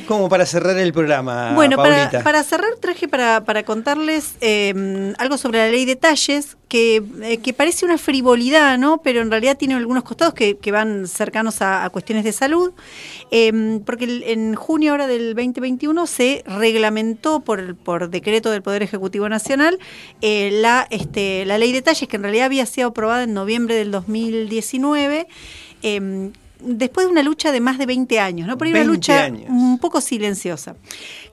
Como para cerrar el programa. Bueno, para, Paulita. para cerrar traje para, para contarles eh, algo sobre la ley de talles, que, eh, que parece una frivolidad, ¿no? Pero en realidad tiene algunos costados que, que van cercanos a, a cuestiones de salud. Eh, porque el- en junio ahora del 2021 se reglamentó por, por decreto del Poder Ejecutivo Nacional eh, la, este, la ley de talles, que en realidad había sido aprobada en noviembre del 2019. eh, después de una lucha de más de 20 años, ¿no? Por ahí una 20 lucha años. un poco silenciosa.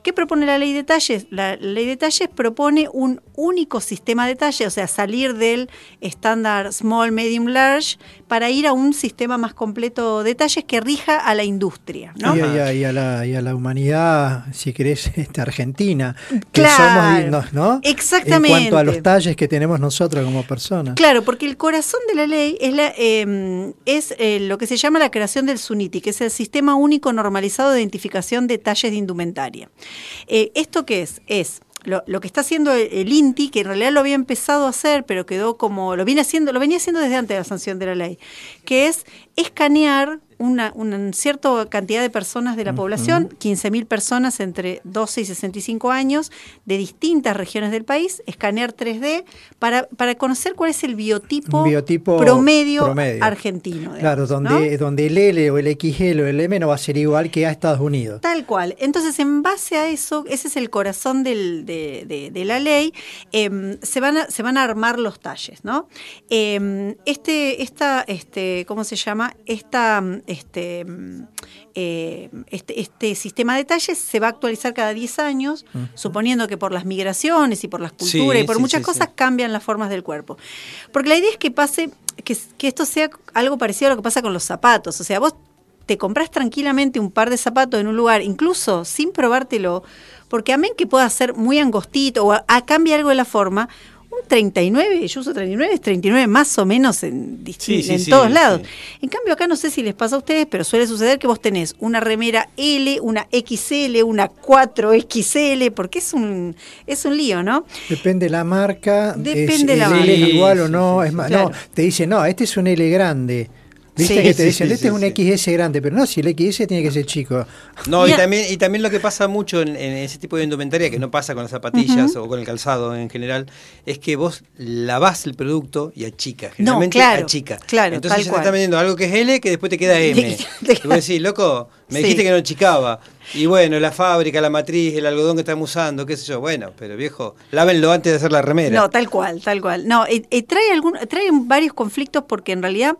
¿Qué propone la ley de talles? La, ley de talles propone un único sistema de talles, o sea, salir del estándar small, medium, large, para ir a un sistema más completo de talles que rija a la industria. ¿no? Y, a, y a- y a la, y a la humanidad, si querés, este, argentina, que Claro. somos dignos, ¿no? Exactamente. En cuanto a los talles que tenemos nosotros como personas. Claro, porque el corazón de la ley es, la, eh, es eh, lo que se llama la creación del SUNITI, que es el Sistema Único Normalizado de Identificación de Talles de Indumentaria. Eh, ¿Esto qué es? Es lo, que está haciendo el, el INTI, que en realidad lo había empezado a hacer, pero quedó como, lo viene haciendo, lo venía haciendo desde antes de la sanción de la ley, que es escanear una, una cierta cantidad de personas de la población, 15.000 personas entre 12 y 65 años, de distintas regiones del país, escanear 3D para, para conocer cuál es el biotipo, promedio, promedio. argentino. digamos, Claro, ¿no? donde, donde el L o el XL o el M no va a ser igual que a Estados Unidos. Tal cual. Entonces, en base a eso, ese es el corazón del- de, de- de la ley, em, se, van a, se van a armar los talles, ¿no? Em, este, esta, este, ¿cómo se llama? Esta, este, mm, eh, este, este sistema de talles se va a actualizar cada 10 años, suponiendo que por las migraciones y por las Sí, culturas y por sí, muchas sí, cosas cambian las formas del cuerpo. Porque la idea es que pase, que, que esto sea algo parecido a lo que pasa con los zapatos. O sea, vos te compras tranquilamente un par de zapatos en un lugar, incluso sin probártelo, porque amén que pueda ser muy angostito o a, a cambia algo de la forma, 39, yo uso 39, es 39 más o menos en, Sí, sí, en sí, todos lados. sí. En cambio acá no sé si les pasa a ustedes, pero suele suceder que vos tenés una remera L, una XL, una 4XL, porque es un, es un lío, ¿no? Depende la marca. Depende es, la marca. Igual Sí, o no. sí, es más, claro. no, te dice, no, este es un L grande. Viste Sí. que Sí, te dicen, sí, este es un sí, XS grande, pero no, si el XS tiene que ser chico. No, y también, y también lo que pasa mucho en, en ese tipo de indumentaria, que no pasa con las zapatillas o con el calzado en general, es que vos lavás el producto y achica. Generalmente claro, achica. claro, Entonces tal ya te cual. está vendiendo algo que es L que después te queda M. Y vos decís, loco, me Sí. dijiste que no achicaba. Y bueno, la fábrica, la matriz, el algodón que estamos usando, qué sé yo. Bueno, pero viejo, lávenlo antes de hacer la remera. No, tal cual, tal cual. No, eh, eh, trae algún, trae varios conflictos porque en realidad,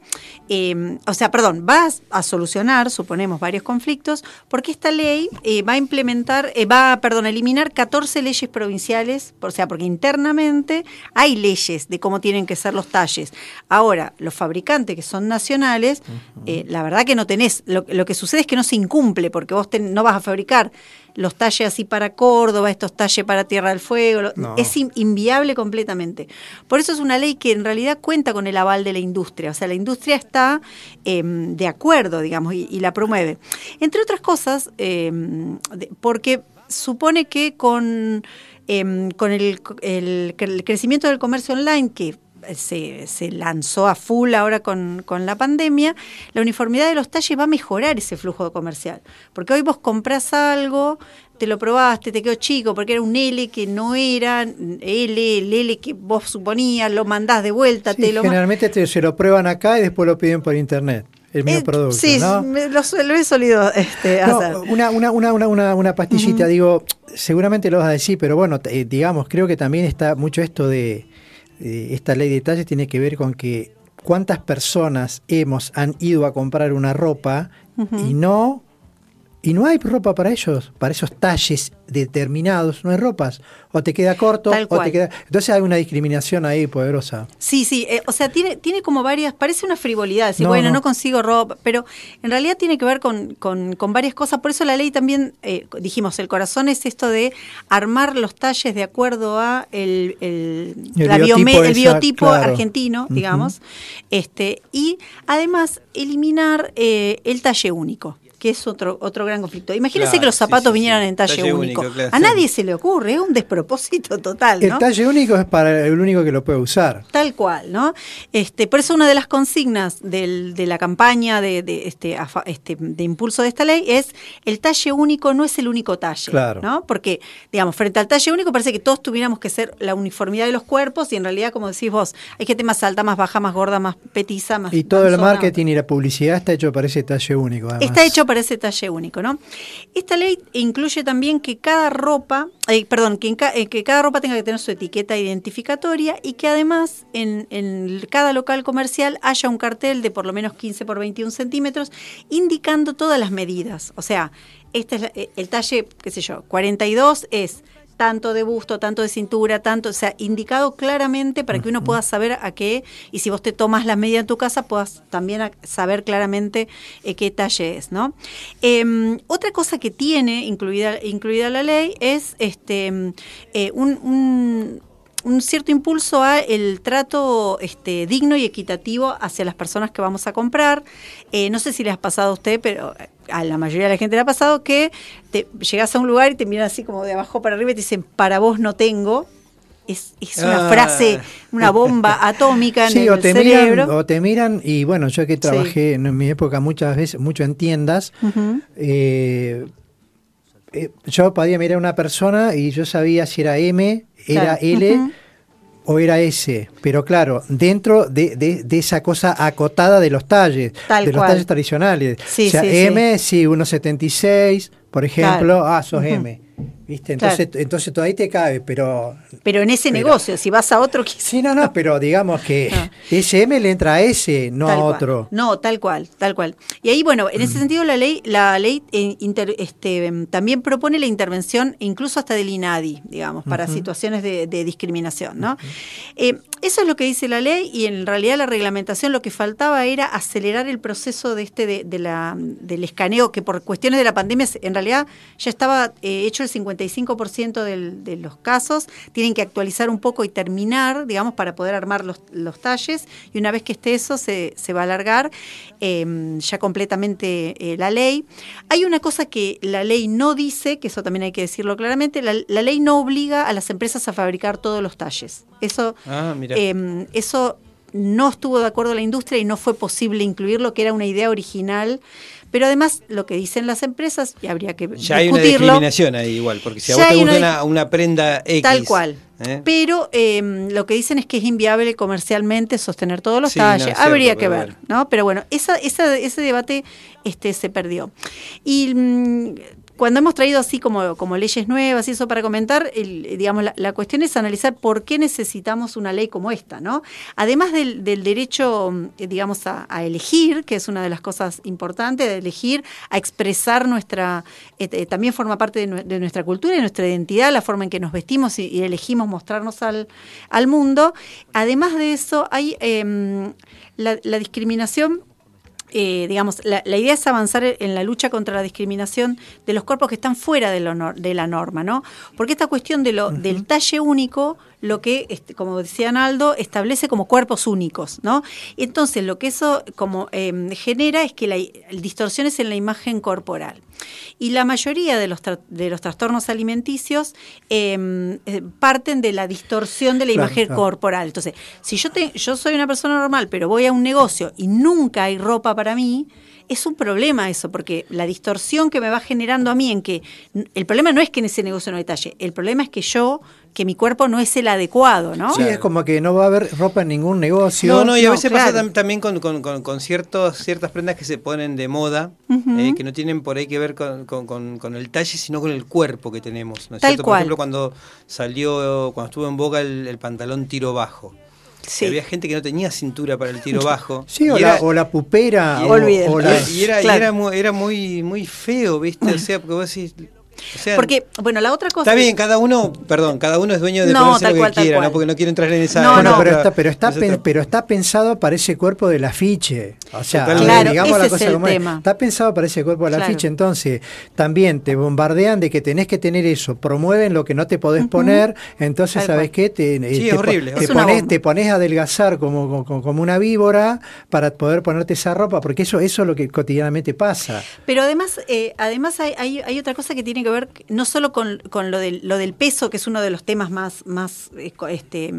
eh, o sea, perdón, va a solucionar, suponemos, varios conflictos, porque esta ley eh, va a implementar, eh, va a, perdón, a eliminar 14 leyes provinciales, o sea, porque internamente hay leyes de cómo tienen que ser los talles. Ahora, los fabricantes que son nacionales, eh, la verdad que no tenés, lo, lo que sucede es que no se incumple, porque vos ten- no vas a fabricar los talles así para Córdoba, estos talles para Tierra del Fuego, No. es in- inviable completamente. Por eso es una ley que en realidad cuenta con el aval de la industria, o sea, la industria está em, de acuerdo, digamos, y, y la promueve. Entre otras cosas, em, porque supone que con, em, con el, el crecimiento del comercio online, que se, se lanzó a full ahora con, con la pandemia, la uniformidad de los talles va a mejorar ese flujo comercial. Porque hoy vos compras algo, te lo probaste, te quedó chico, porque era un L que no era L, el L que vos suponías, lo mandás de vuelta, Sí, te lo generalmente te- se lo prueban acá y después lo piden por internet. El mismo Eh, producto. Sí, ¿no? me- lo, lo he solido este, No, hacer. una, una, una, una, una, pastillita, digo, seguramente lo vas a decir, pero bueno, eh, digamos, creo que también está mucho esto de, de esta ley de detalles tiene que ver con que cuántas personas hemos han ido a comprar una ropa y no y no hay ropa para ellos, para esos talles determinados, no hay ropas, o te queda corto, o te queda, entonces hay una discriminación ahí poderosa. Sí, sí, eh, o sea, tiene, tiene como varias, parece una frivolidad, decir, No, bueno, no. no. consigo ropa, pero en realidad tiene que ver con, con, con varias cosas, por eso la ley también, eh, dijimos, el corazón es esto de armar los talles de acuerdo a el, el, El la biotipo biome- el esa, biotipo claro. argentino, digamos, este, y además eliminar eh, el talle único. Que es otro otro gran conflicto. Imagínense Claro, que los zapatos sí, vinieran sí. en talle, Talle único. único, claro, A sí. nadie se le ocurre, es un despropósito total, ¿no? El talle único es para el único que lo puede usar. Tal cual, ¿no? Este, por eso una de las consignas del- de la campaña de, de, este, a fa- este, de impulso de esta ley es el talle único no es el único talle, Claro. ¿no? Porque, digamos, frente al talle único parece que todos tuviéramos que ser la uniformidad de los cuerpos y en realidad, como decís vos, hay gente más alta, más baja, más gorda, más petiza, más Y todo el marketing y la publicidad está hecho para ese talle único. además. Está hecho para ese talle único, ¿no? Esta ley incluye también que cada ropa, eh, perdón, eh, que cada ropa tenga que tener su etiqueta identificatoria y que además en, cada local comercial haya un cartel de por lo menos 15 por 21 centímetros indicando todas las medidas. O sea, este es eh, el talle, qué sé yo, 42 es tanto de busto, tanto de cintura, tanto, o sea, indicado claramente para que uno pueda saber a qué, y si vos te tomas las medidas en tu casa, puedas también saber claramente eh, qué talle es, ¿no? Em, otra cosa que tiene incluida, incluida la ley es este em, eh, un, un- un cierto impulso a el trato este, digno y equitativo hacia las personas que vamos a comprar. Eh, no sé si le has pasado a usted, pero a la mayoría de la gente le ha pasado que te llegas a un lugar y te miran así como de abajo para arriba y te dicen, para vos no tengo. Es, es una Ah. frase, una bomba atómica en Sí, el o te, cerebro. miran, o te miran, y bueno, yo que trabajé en mi época muchas veces, mucho en tiendas, eh, eh, yo podía mirar a una persona y yo sabía si era M, era Claro. L. o era S. Pero claro, dentro de, de- de esa cosa acotada de los talles, Tal de los cual. talles tradicionales. Sí, o sea, sí. M, sí, 1,76, por ejemplo, Claro. ah, sos. M. ¿Viste? Entonces, entonces todavía te cabe, pero Pero en ese Pero- negocio, si vas a otro, quizás. Sí, no, no, pero digamos que Ah. ese M le entra a ese, no Tal a cual. otro. No, tal cual, tal cual. Y ahí, bueno, en ese sentido la ley, la ley eh, inter- este, también propone la intervención incluso hasta del INADI, digamos, para situaciones de, de discriminación, ¿no? Eh, eso es lo que dice la ley y en realidad la reglamentación lo que faltaba era acelerar el proceso de este de, de la, del escaneo que por cuestiones de la pandemia en realidad ya estaba eh, hecho el 55% del- de los casos. Tienen que actualizar un poco y terminar, digamos, para poder armar los, los talles. Y una vez que esté eso, se, se va a alargar eh, ya completamente eh, la ley. Hay una cosa que la ley no dice, que eso también hay que decirlo claramente, la, la ley no obliga a las empresas a fabricar todos los talles. Eso, Ah, mira. eh, eso no estuvo de acuerdo la industria y no fue posible incluirlo, que era una idea original. Pero además, lo que dicen las empresas, y habría que ya hay una discutirlo, discriminación ahí igual, porque si a vos te gusta una una, prenda X. Tal cual. ¿eh? Pero eh, lo que dicen es que es inviable comercialmente sostener todos los Sí, no, cierto, Habría que ver. ¿no? Pero bueno, esa, esa- ese debate este, se perdió. Y mm, cuando hemos traído así como, como leyes nuevas y eso para comentar, el- digamos, la, la cuestión es analizar por qué necesitamos una ley como esta, ¿no? Además del, del derecho, digamos, a, elegir, que es una de las cosas importantes, de elegir, a expresar nuestra, eh, también forma parte de, nue- de nuestra cultura y nuestra identidad, la forma en que nos vestimos y, elegimos mostrarnos al, mundo. Además de eso, hay em, la discriminación eh, digamos, la, la idea es avanzar en la lucha contra la discriminación de los cuerpos que están fuera de, lo de la norma, ¿no? Porque esta cuestión de lo, del talle único, lo que, este, como decía Naldo, establece como cuerpos únicos, ¿no? Entonces lo que eso como em, genera es que la, distorsiones en la imagen corporal. Y la mayoría de los, tra- de los trastornos alimenticios em, eh, parten de la distorsión de la Claro, imagen claro. corporal. Entonces, si yo, te, yo soy una persona normal, pero voy a un negocio y nunca hay ropa para mí, es un problema eso, porque la distorsión que me va generando a mí en que el problema no es que en ese negocio no hay talle, el problema es que yo, que mi cuerpo no es el adecuado, ¿no? Sí, es como que no va a haber ropa en ningún negocio. No, no, y a No, veces pasa claro. también con, con, con- con ciertos, ciertas prendas que se ponen de moda, eh, que no tienen por ahí que ver con, con- con- con el talle, sino con el cuerpo que tenemos. ¿no es Tal cierto? cual. Por ejemplo, cuando salió, cuando estuvo en boga el, el pantalón tiro bajo. Sí. Había gente que no tenía cintura para el tiro bajo. Sí, o, la, o la pupera. y- o- Olvídalo. o la- y era, y Claro. era muy, muy feo, ¿viste? O sea, porque vos decís, O sea, Porque, bueno, la otra cosa. Está bien, cada uno, perdón, cada uno es dueño de No, ponerse tal lo cual, que tal quiera, cual. ¿no? Porque no quiero entrar en esa. No, Bueno, no. pero, está, pero, está, pen- pero está pensado para ese cuerpo del afiche. O sea. Claro, digamos la ese es cosa el como es. tema. Está pensado para ese cuerpo del Claro. afiche. Entonces, también te bombardean de que tenés que tener eso. Promueven lo que no te podés poner. Entonces, ¿sabes cual. qué? Te, eh, Sí, te es horrible. Te, pones, te pones a adelgazar como, como, como una víbora para poder ponerte esa ropa, porque eso, eso es lo que cotidianamente pasa. Pero además, eh, además hay, hay, hay otra cosa que tiene que ver no solo con, con lo, del, lo del peso, que es uno de los temas más, más este,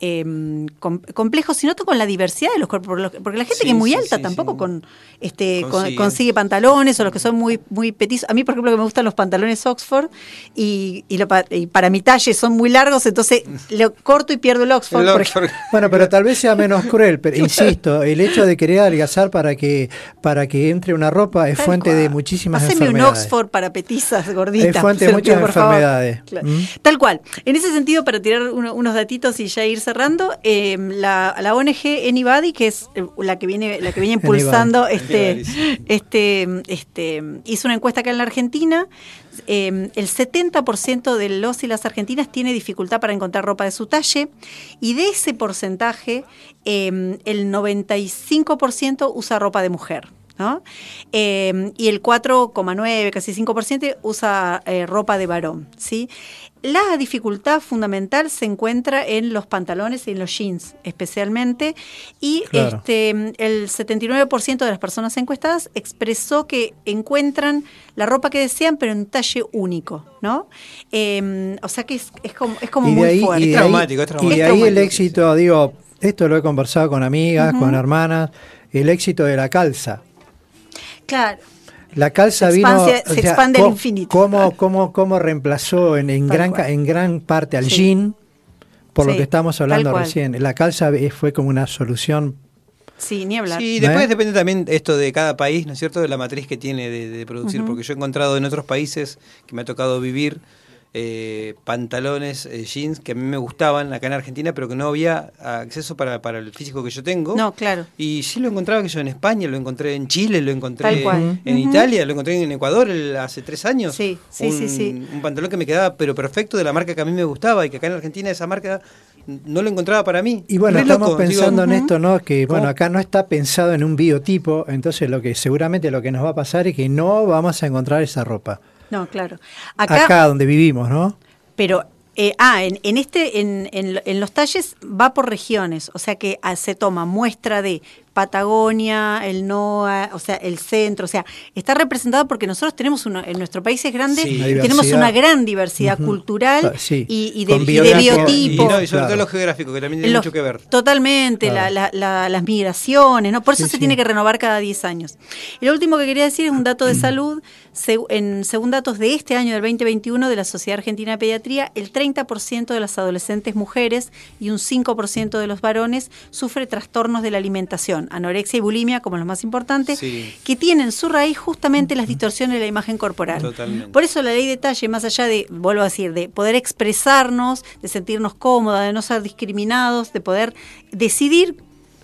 em, com- complejos, sino con la diversidad de los cuerpos. Porque la gente Sí, que es muy sí, alta sí, tampoco sí. con este con- Consigue. pantalones o los que son muy muy petizos. A mí, por ejemplo, que me gustan los pantalones Oxford y, y, lo pa- y para mi talle son muy largos, entonces lo corto y pierdo el Oxford. El por Oxford. Bueno, pero tal vez sea menos cruel, pero insisto, el hecho de querer adelgazar para que para que entre una ropa es Tal fuente de muchísimas Haceme un enfermedades. Oxford para petizas gorditas. Es fuente de muchas por enfermedades. Claro. ¿Mm? Tal cual. En ese sentido, para tirar uno- unos datitos y ya ir cerrando, eh, la, la ONG Anybody, que es eh, la que viene, la que viene impulsando este, este, este, hizo una encuesta acá en la Argentina. eh, el 70% de los y las argentinas tiene dificultad para encontrar ropa de su talle y de ese porcentaje eh, el 95% usa ropa de mujer. ¿No? Eh, y el 4,9, casi 5% usa eh, ropa de varón. ¿sí? La dificultad fundamental se encuentra en los pantalones y en los jeans, especialmente. Y Claro. este, el 79% de las personas encuestadas expresó que encuentran la ropa que desean, pero en talle único. ¿no? Eh, o sea que es, es como, es como y de muy ahí, fuerte. y de Es ahí- traumático, es y de ahí el éxito, digo, esto lo he conversado con amigas, con hermanas, el éxito de la calza. Claro. La calza Se vino. se expande al infinito. Cómo, cómo, cómo reemplazó en, en gran, cual. en gran parte al Sí. jean, por lo que estamos hablando recién. La calza fue como una solución. Sí, ni hablar. Sí, después ¿Eh? depende también esto de cada país, ¿no es cierto? De la matriz que tiene de, de producir, porque yo he encontrado en otros países que me ha tocado vivir eh, pantalones, eh, jeans que a mí me gustaban acá en Argentina, pero que no había acceso para, para el físico que yo tengo. No, claro. Y sí lo encontraba que yo en España, lo encontré en Chile, lo encontré en. Italia, lo encontré en Ecuador el- hace tres años. Sí, sí, un, sí, sí. Un pantalón que me quedaba pero perfecto de la marca que a mí me gustaba y que acá en Argentina esa marca no lo encontraba para mí. Y bueno, Re estamos loco, pensando digo, en esto, ¿no? Que bueno, ¿Cómo? acá no está pensado en un biotipo, entonces lo que seguramente lo que nos va a pasar es que no vamos a encontrar esa ropa. No, claro. Acá, Acá, donde vivimos, ¿no? pero eh, ah, en, en este, en, en, en los talles va por regiones, o sea que ah, se toma muestra de Patagonia, el NOA, o sea, el centro, o sea, está representado porque nosotros tenemos una, en nuestro país es grande, Sí. Tenemos una gran diversidad cultural Ah, sí. y, y de, y de biotipo. Y, no, y sobre Claro. todo lo geográfico, que también tiene Los- mucho que ver. Totalmente, Claro. la- la- la- las migraciones, ¿no? Por eso Sí, se sí. tiene que renovar cada 10 años. Y lo último que quería decir es un dato de salud. Se- en, según datos de este año, del 2021, de la Sociedad Argentina de Pediatría, el 30% de las adolescentes mujeres y un 5% de los varones sufre trastornos de la alimentación, anorexia y bulimia como los más importantes, Sí. que tienen su raíz justamente en las distorsiones de la imagen corporal. Totalmente. Por eso la ley de talle, más allá de, vuelvo a decir, de poder expresarnos, de sentirnos cómodas, de no ser discriminados, de poder decidir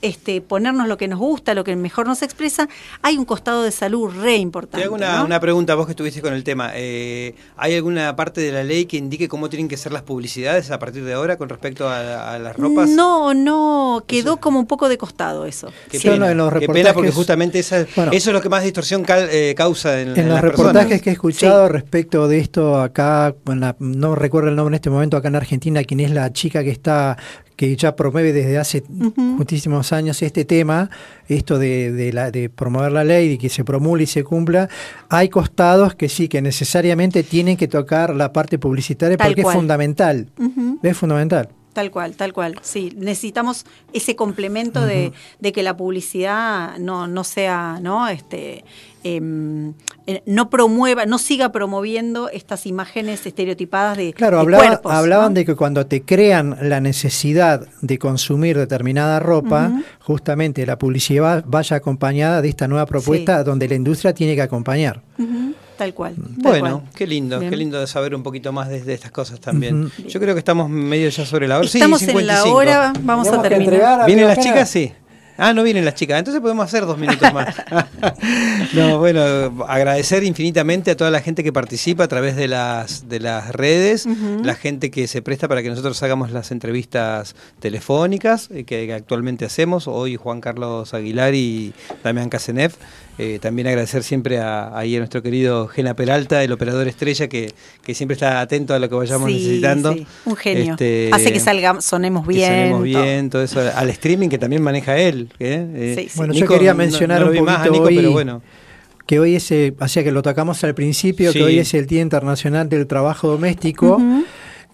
este, ponernos lo que nos gusta, lo que mejor nos expresa, hay un costado de salud re importante. Te hago una, ¿no? una pregunta, vos que estuviste con el tema. Eh, ¿Hay alguna parte de la ley que indique cómo tienen que ser las publicidades a partir de ahora con respecto a, a las ropas? No, no, quedó Eso- como un poco de costado eso. Qué pena, qué porque justamente esa- Bueno. eso es lo que más distorsión cal- eh, causa en, En en los las reportajes personas. que he escuchado Sí. respecto de esto acá, en la- no recuerdo el nombre en este momento, acá en Argentina, quién es la chica que está que ya promueve desde hace muchísimos años este tema, esto de, de la, de promover la ley, de que se promulgue y se cumpla, hay costados que sí, que necesariamente tienen que tocar la parte publicitaria Tal porque cual. es fundamental. Es fundamental. Tal cual, tal cual. Sí, necesitamos ese complemento de, de que la publicidad no, no sea, ¿no? Este, em, eh, no promueva, no siga promoviendo estas imágenes estereotipadas de, Claro, de hablaban, cuerpos. hablaban ¿no? de que cuando te crean la necesidad de consumir determinada ropa, justamente la publicidad vaya acompañada de esta nueva propuesta donde la industria tiene que acompañar. Tal cual. tal Bueno, cual. qué lindo, Bien. qué lindo de saber un poquito más de, de estas cosas también. Yo creo que estamos medio ya sobre la hora. Sí, Estamos en la 55. hora, vamos a Tenemos a ¿Vienen las chicas? Sí. Ah, no vienen las chicas, entonces podemos hacer dos minutos más. no, bueno, agradecer infinitamente a toda la gente que participa a través de las, de las redes, la gente que se presta para que nosotros hagamos las entrevistas telefónicas eh, que, actualmente hacemos. Hoy Juan Carlos Aguilar y Damián Casenef. Eh, también agradecer siempre a, ahí a nuestro querido Gena Peralta, el operador estrella, que, que siempre está atento a lo que vayamos necesitando. Sí. Un genio. Este, Hace que salgamos, sonemos bien. sonemos bien, todo. eso. Al streaming que también maneja él. ¿eh? bueno, yo quería mencionar un poquito hoy, pero bueno que hoy es, hacía que lo tocamos al principio, que hoy es el Día Internacional del Trabajo Doméstico.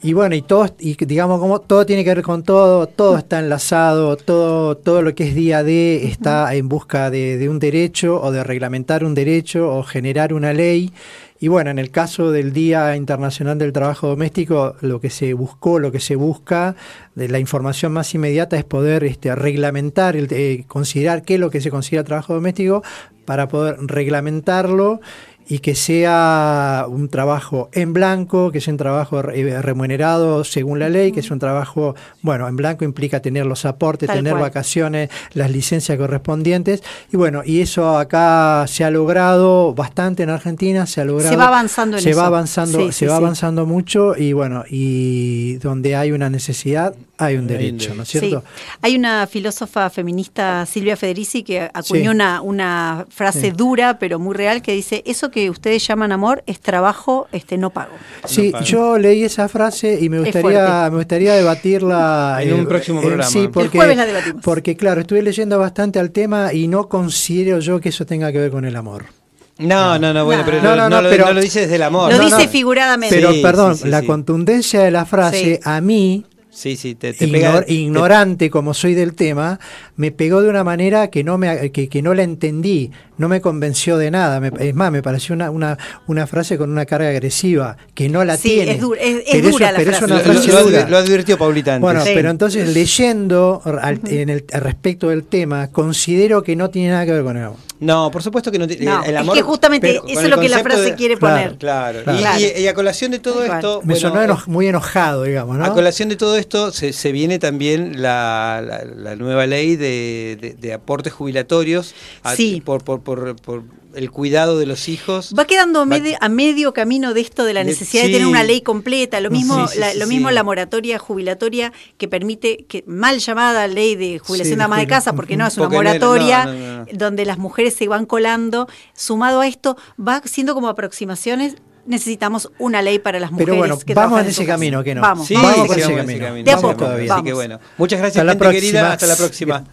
Y bueno, y todo, y digamos como todo tiene que ver con todo, todo está enlazado, todo, todo lo que es día D está en busca de, de un derecho o de reglamentar un derecho o generar una ley. Y bueno, en el caso del Día Internacional del Trabajo Doméstico, lo que se buscó, lo que se busca, de la información más inmediata es poder este, reglamentar, el, eh, considerar qué es lo que se considera trabajo doméstico para poder reglamentarlo y que sea un trabajo en blanco, que sea un trabajo eh, remunerado según la ley, que sea un trabajo, bueno, en blanco implica tener los aportes, tener vacaciones, las licencias correspondientes. Y bueno, y eso acá se ha logrado bastante en Argentina, se ha logrado. Se va avanzando en se eso. Va avanzando, se va avanzando mucho y bueno, y donde hay una necesidad, hay un derecho, ¿no es cierto? Hay una filósofa feminista, Silvia Federici, que acuñó una, una frase dura, pero muy real, que dice, eso que ustedes llaman amor es trabajo este no pago. Sí, yo leí esa frase y me gustaría, me gustaría debatirla en un eh, próximo programa. sí, porque, porque claro, estuve leyendo bastante al tema y no considero yo que eso tenga que ver con el amor. No, no, no, bueno, pero, no, no, lo, dice desde el amor. Lo dice figuradamente. Pero, perdón, la contundencia de la frase a mí Sí, sí, te, ignorante como soy del tema, me pegó de una manera que no me que, que no la entendí, no me convenció de nada. es más, me pareció una, una, una, frase con una carga agresiva, que no la tiene. Es, dura, es, dura la frase. una frase lo, dura. lo, advirtió Paulita antes. Bueno, pero entonces leyendo en el, respecto del tema, considero que no tiene nada que ver con eso. No, por supuesto que no el amor, es que justamente eso es lo que la frase quiere poner. Claro, Y, a colación de todo esto. Me sonó muy enojado, digamos, ¿no? A colación de todo esto se, se viene también la, la, nueva ley de, de, aportes jubilatorios sí. por, por, por, por el cuidado de los hijos. Va quedando a medio camino de esto de la necesidad de, tener una ley completa, lo mismo, la, lo mismo la moratoria jubilatoria que permite, que mal llamada ley de jubilación de ama de casa, porque no es una moratoria, donde las mujeres se van colando, sumado a esto, va siendo como aproximaciones necesitamos una ley para las mujeres. Pero bueno, vamos en ese camino, que no. Vamos, vamos por ese camino. De a poco. Así que bueno, muchas gracias, gente querida. Hasta la próxima.